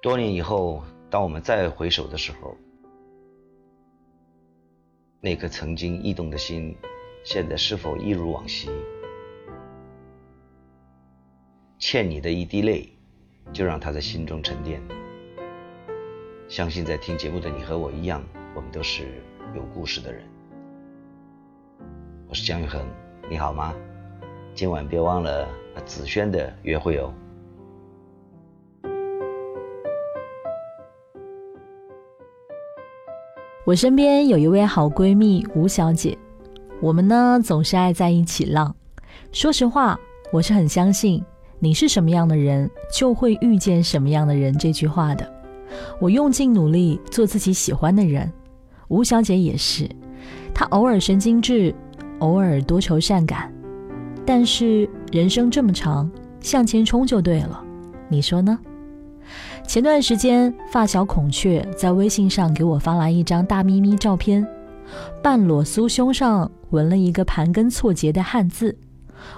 多年以后，当我们再回首的时候，那颗曾经异动的心，现在是否一如往昔？欠你的一滴泪，就让它在心中沉淀。相信在听节目的你和我一样，我们都是有故事的人。我是姜育恒，你好吗？今晚别忘了紫萱的约会哦。我身边有一位好闺蜜吴小姐，我们呢总是爱在一起浪。说实话，我是很相信“你是什么样的人，就会遇见什么样的人”这句话的。我用尽努力做自己喜欢的人，吴小姐也是。她偶尔神经质，偶尔多愁善感，但是人生这么长，向前冲就对了。你说呢？前段时间，发小孔雀在微信上给我发来一张大咪咪照片，半裸酥胸上纹了一个盘根错节的汉字。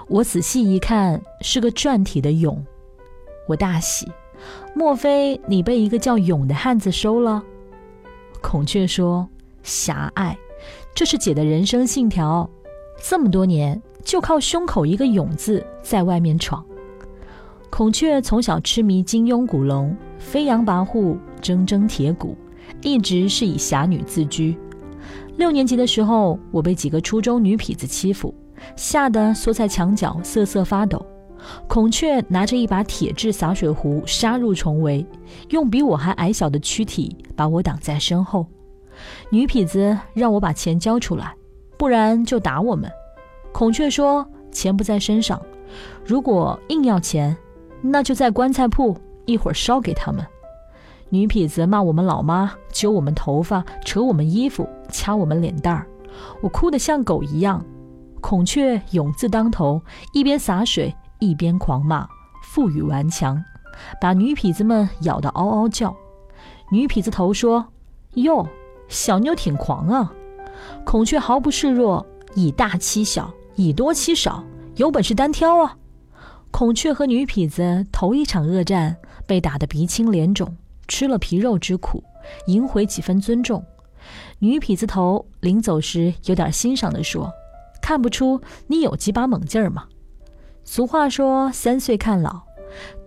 我仔细一看，是个篆体的“勇”，我大喜。莫非你被一个叫“勇”的汉子收了？孔雀说：“狭隘，这是姐的人生信条，这么多年就靠胸口一个‘勇’字在外面闯。”孔雀从小痴迷金庸古龙，飞扬跋扈，铮铮铁骨，一直是以侠女自居。六年级的时候，我被几个初中女痞子欺负，吓得缩在墙角瑟瑟发抖。孔雀拿着一把铁制洒水壶杀入重围，用比我还矮小的躯体把我挡在身后。女痞子让我把钱交出来，不然就打我们。孔雀说钱不在身上，如果硬要钱。那就在棺材铺，一会儿烧给他们。女痞子骂我们老妈，揪我们头发，扯我们衣服，掐我们脸蛋儿，我哭得像狗一样。孔雀勇字当头，一边洒水一边狂骂，负隅顽强，把女痞子们咬得嗷嗷叫。女痞子头说：“哟，小妞挺狂啊！”孔雀毫不示弱，以大欺小，以多欺少，有本事单挑啊！孔雀和女痞子头一场恶战，被打得鼻青脸肿，吃了皮肉之苦，赢回几分尊重。女痞子头临走时有点欣赏地说：“看不出你有几把猛劲儿吗？”俗话说“三岁看老”，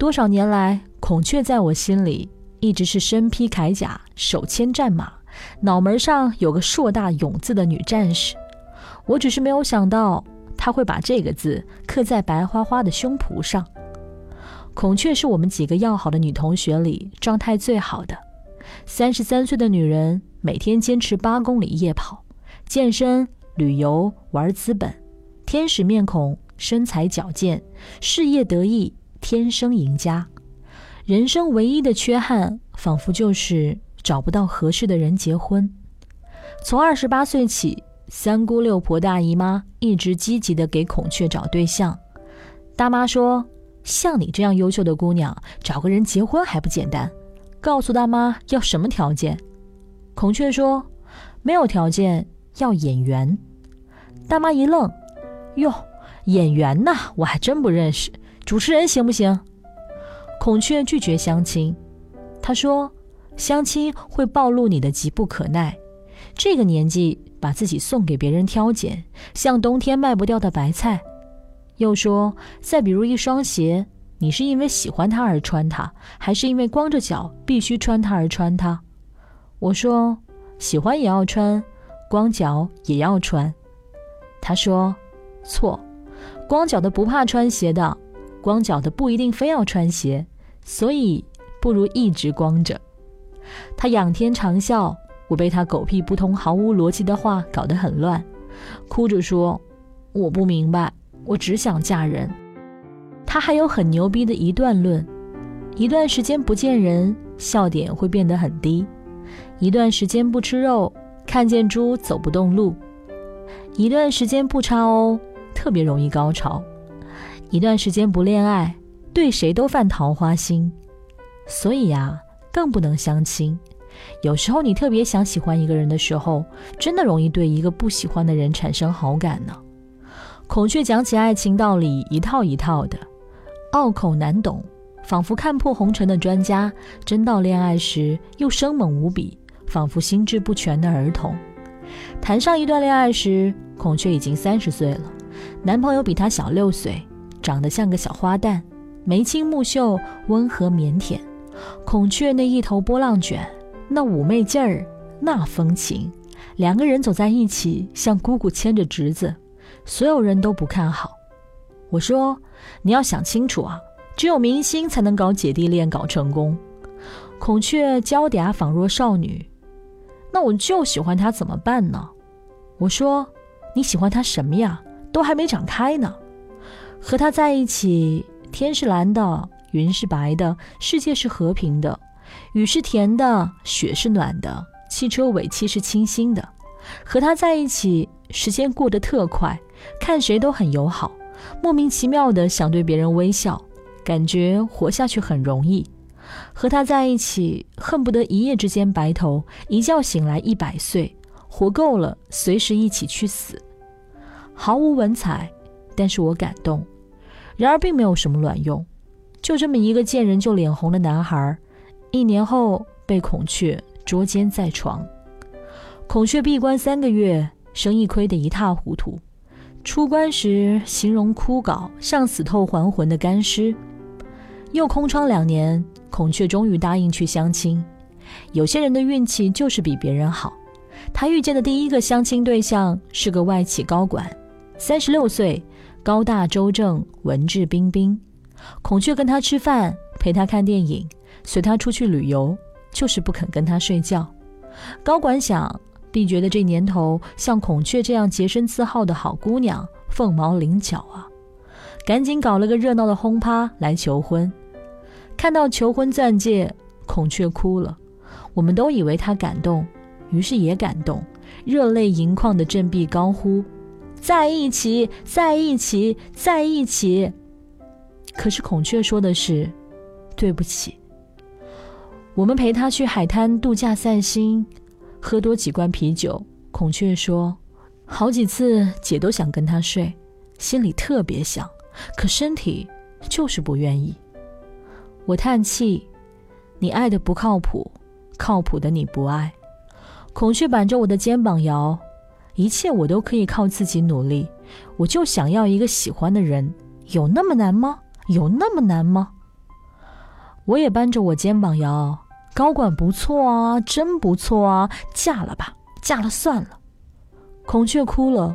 多少年来，孔雀在我心里一直是身披铠甲、手牵战马、脑门上有个硕大勇字的女战士。我只是没有想到。他会把这个字刻在白花花的胸脯上。孔雀是我们几个要好的女同学里状态最好的。三十三岁的女人，每天坚持八公里夜跑、健身、旅游、玩资本，天使面孔，身材矫健，事业得意，天生赢家。人生唯一的缺憾，仿佛就是找不到合适的人结婚。从二十八岁起。三姑六婆大姨妈一直积极的给孔雀找对象，大妈说：“像你这样优秀的姑娘，找个人结婚还不简单？”告诉大妈要什么条件，孔雀说：“没有条件，要演员。”大妈一愣：“哟，演员呐，我还真不认识。主持人行不行？”孔雀拒绝相亲，他说：“相亲会暴露你的急不可耐，这个年纪。”把自己送给别人挑拣，像冬天卖不掉的白菜。又说，再比如一双鞋，你是因为喜欢它而穿它，还是因为光着脚必须穿它而穿它？我说，喜欢也要穿，光脚也要穿。他说，错，光脚的不怕穿鞋的，光脚的不一定非要穿鞋，所以不如一直光着。他仰天长啸。我被他狗屁不通、毫无逻辑的话搞得很乱，哭着说：“我不明白，我只想嫁人。”他还有很牛逼的一段论：一段时间不见人，笑点会变得很低；一段时间不吃肉，看见猪走不动路；一段时间不插欧，特别容易高潮；一段时间不恋爱，对谁都犯桃花心。所以呀，更不能相亲。有时候你特别想喜欢一个人的时候，真的容易对一个不喜欢的人产生好感呢。孔雀讲起爱情道理一套一套的，拗口难懂，仿佛看破红尘的专家，真到恋爱时又生猛无比，仿佛心智不全的儿童。谈上一段恋爱时，孔雀已经三十岁了，男朋友比她小六岁，长得像个小花旦，眉清目秀，温和腼腆。孔雀那一头波浪卷，那妩媚劲儿，那风情，两个人走在一起，像姑姑牵着侄子，所有人都不看好。我说：“你要想清楚啊，只有明星才能搞姐弟恋搞成功。”孔雀娇嗲仿若少女。那我就喜欢他，怎么办呢？我说：“你喜欢他什么呀？都还没长开呢。和他在一起，天是蓝的，云是白的，世界是和平的，雨是甜的，雪是暖的，汽车尾气是清新的。和他在一起，时间过得特快，看谁都很友好，莫名其妙的想对别人微笑，感觉活下去很容易。”和他在一起，恨不得一夜之间白头，一觉醒来一百岁，活够了，随时一起去死。毫无文采，但是我感动。然而并没有什么卵用，就这么一个见人就脸红的男孩，一年后被孔雀捉奸在床。孔雀闭关三个月，生意亏得一塌糊涂。出关时，形容枯槁，像死透还魂的干尸。又空窗两年。孔雀终于答应去相亲。有些人的运气就是比别人好。他遇见的第一个相亲对象是个外企高管，三十六岁，高大周正，文质彬彬。孔雀跟他吃饭，陪他看电影，随他出去旅游，就是不肯跟他睡觉。高管想，必觉得这年头像孔雀这样洁身自好的好姑娘凤毛麟角啊，赶紧搞了个热闹的轰趴来求婚。看到求婚钻戒，孔雀哭了。我们都以为他感动，于是也感动，热泪盈眶的振臂高呼：“在一起，在一起，在一起！”可是孔雀说的是：“对不起。”我们陪他去海滩度假散心，喝多几罐啤酒。孔雀说：“好几次姐都想跟他睡，心里特别想，可身体就是不愿意。”我叹气，你爱的不靠谱，靠谱的你不爱。孔雀板着我的肩膀摇，一切我都可以靠自己努力。我就想要一个喜欢的人，有那么难吗？有那么难吗？我也扳着我肩膀摇，高管不错啊，真不错啊，嫁了吧，嫁了算了。孔雀哭了，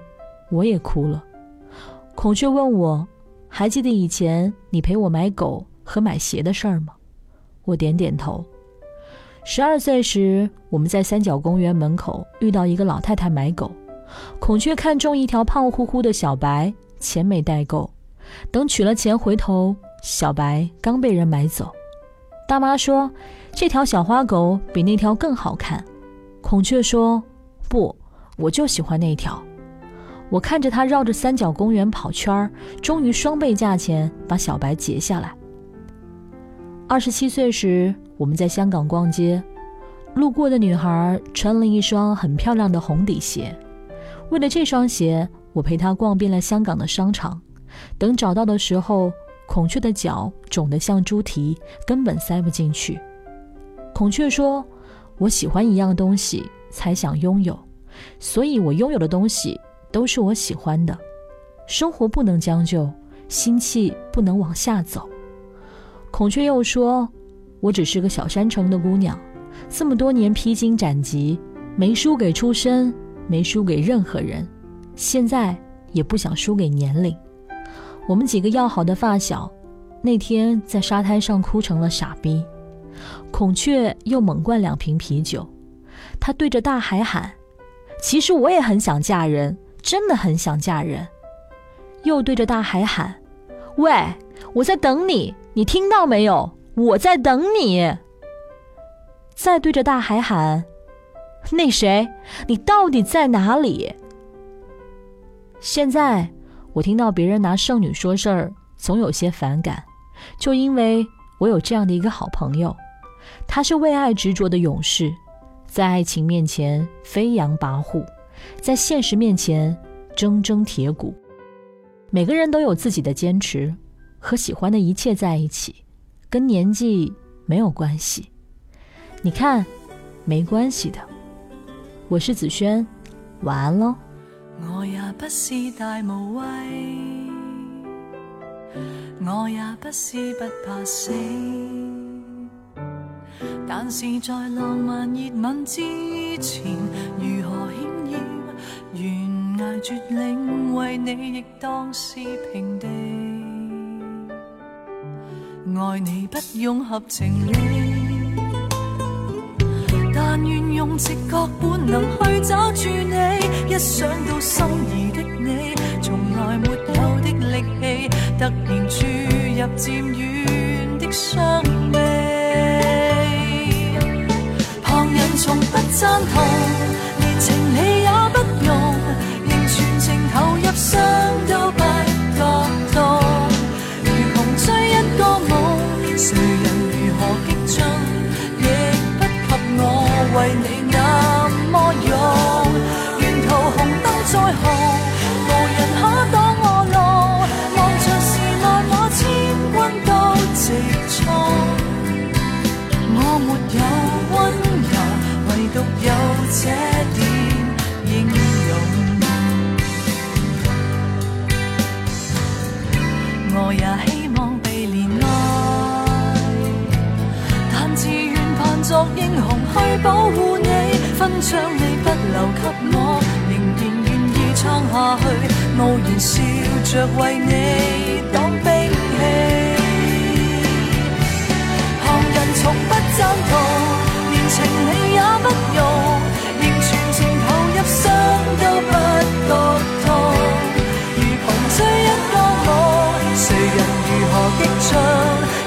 我也哭了。孔雀问我，还记得以前你陪我买狗？和买鞋的事儿吗？我点点头。十二岁时，我们在三角公园门口遇到一个老太太买狗，孔雀看中一条胖乎乎的小白，钱没带够。等取了钱回头，小白刚被人买走。大妈说：“这条小花狗比那条更好看。”孔雀说：“不，我就喜欢那条。”我看着它绕着三角公园跑圈儿，终于双倍价钱把小白截下来。二十七岁时，我们在香港逛街，路过的女孩穿了一双很漂亮的红底鞋。为了这双鞋，我陪她逛遍了香港的商场。等找到的时候，孔雀的脚肿得像猪蹄，根本塞不进去。孔雀说：“我喜欢一样东西，才想拥有，所以我拥有的东西都是我喜欢的。生活不能将就，心气不能往下走。”孔雀又说：“我只是个小山城的姑娘，这么多年披荆斩棘，没输给出身，没输给任何人，现在也不想输给年龄。我们几个要好的发小，那天在沙滩上哭成了傻逼。孔雀又猛灌两瓶啤酒，他对着大海喊：‘其实我也很想嫁人，真的很想嫁人。’又对着大海喊：‘喂，我在等你。’”你听到没有？我在等你。再对着大海喊：“那谁，你到底在哪里？”现在我听到别人拿剩女说事儿，总有些反感，就因为我有这样的一个好朋友，他是为爱执着的勇士，在爱情面前飞扬跋扈，在现实面前铮铮铁骨。每个人都有自己的坚持。和喜欢的一切在一起，跟年纪没有关系。你看，没关系的。我是子轩，晚安喽。我也不是大无畏，我也不是不怕死，但是在浪漫热吻之前，如何险要悬崖绝岭，为你亦当是平地。爱你不用合情理，用直觉本能去找住你。一想到心仪的你，从来没有的力气，突然注入渐么勇。沿途红灯再红，无人可挡我路，望着是万马千军都直冲。我没有温柔，唯独有这点英勇。我也希望被怜爱，但自愿扮作英雄去保护你，分章你不留给我，仍然愿意撑下去，傲然笑着为你挡兵器。旁人從不赞同，連情理也不用，仍全情投入，傷都不觉痛。如窮追一個夢，誰人如何激進，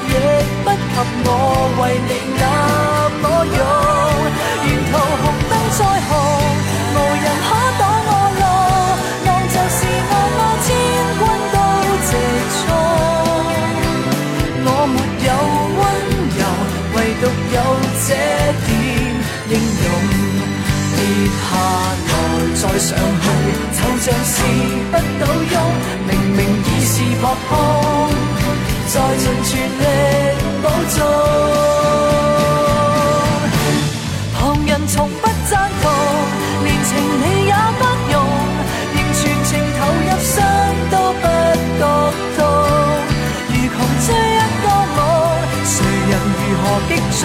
亦不及我為你再上去，就像是不倒翁，明明已是扑空，再盡全力保重。旁人從不赞同，連情理也不用，仍全情投入，傷都不觉痛。如窮追一個夢，誰人如何激進，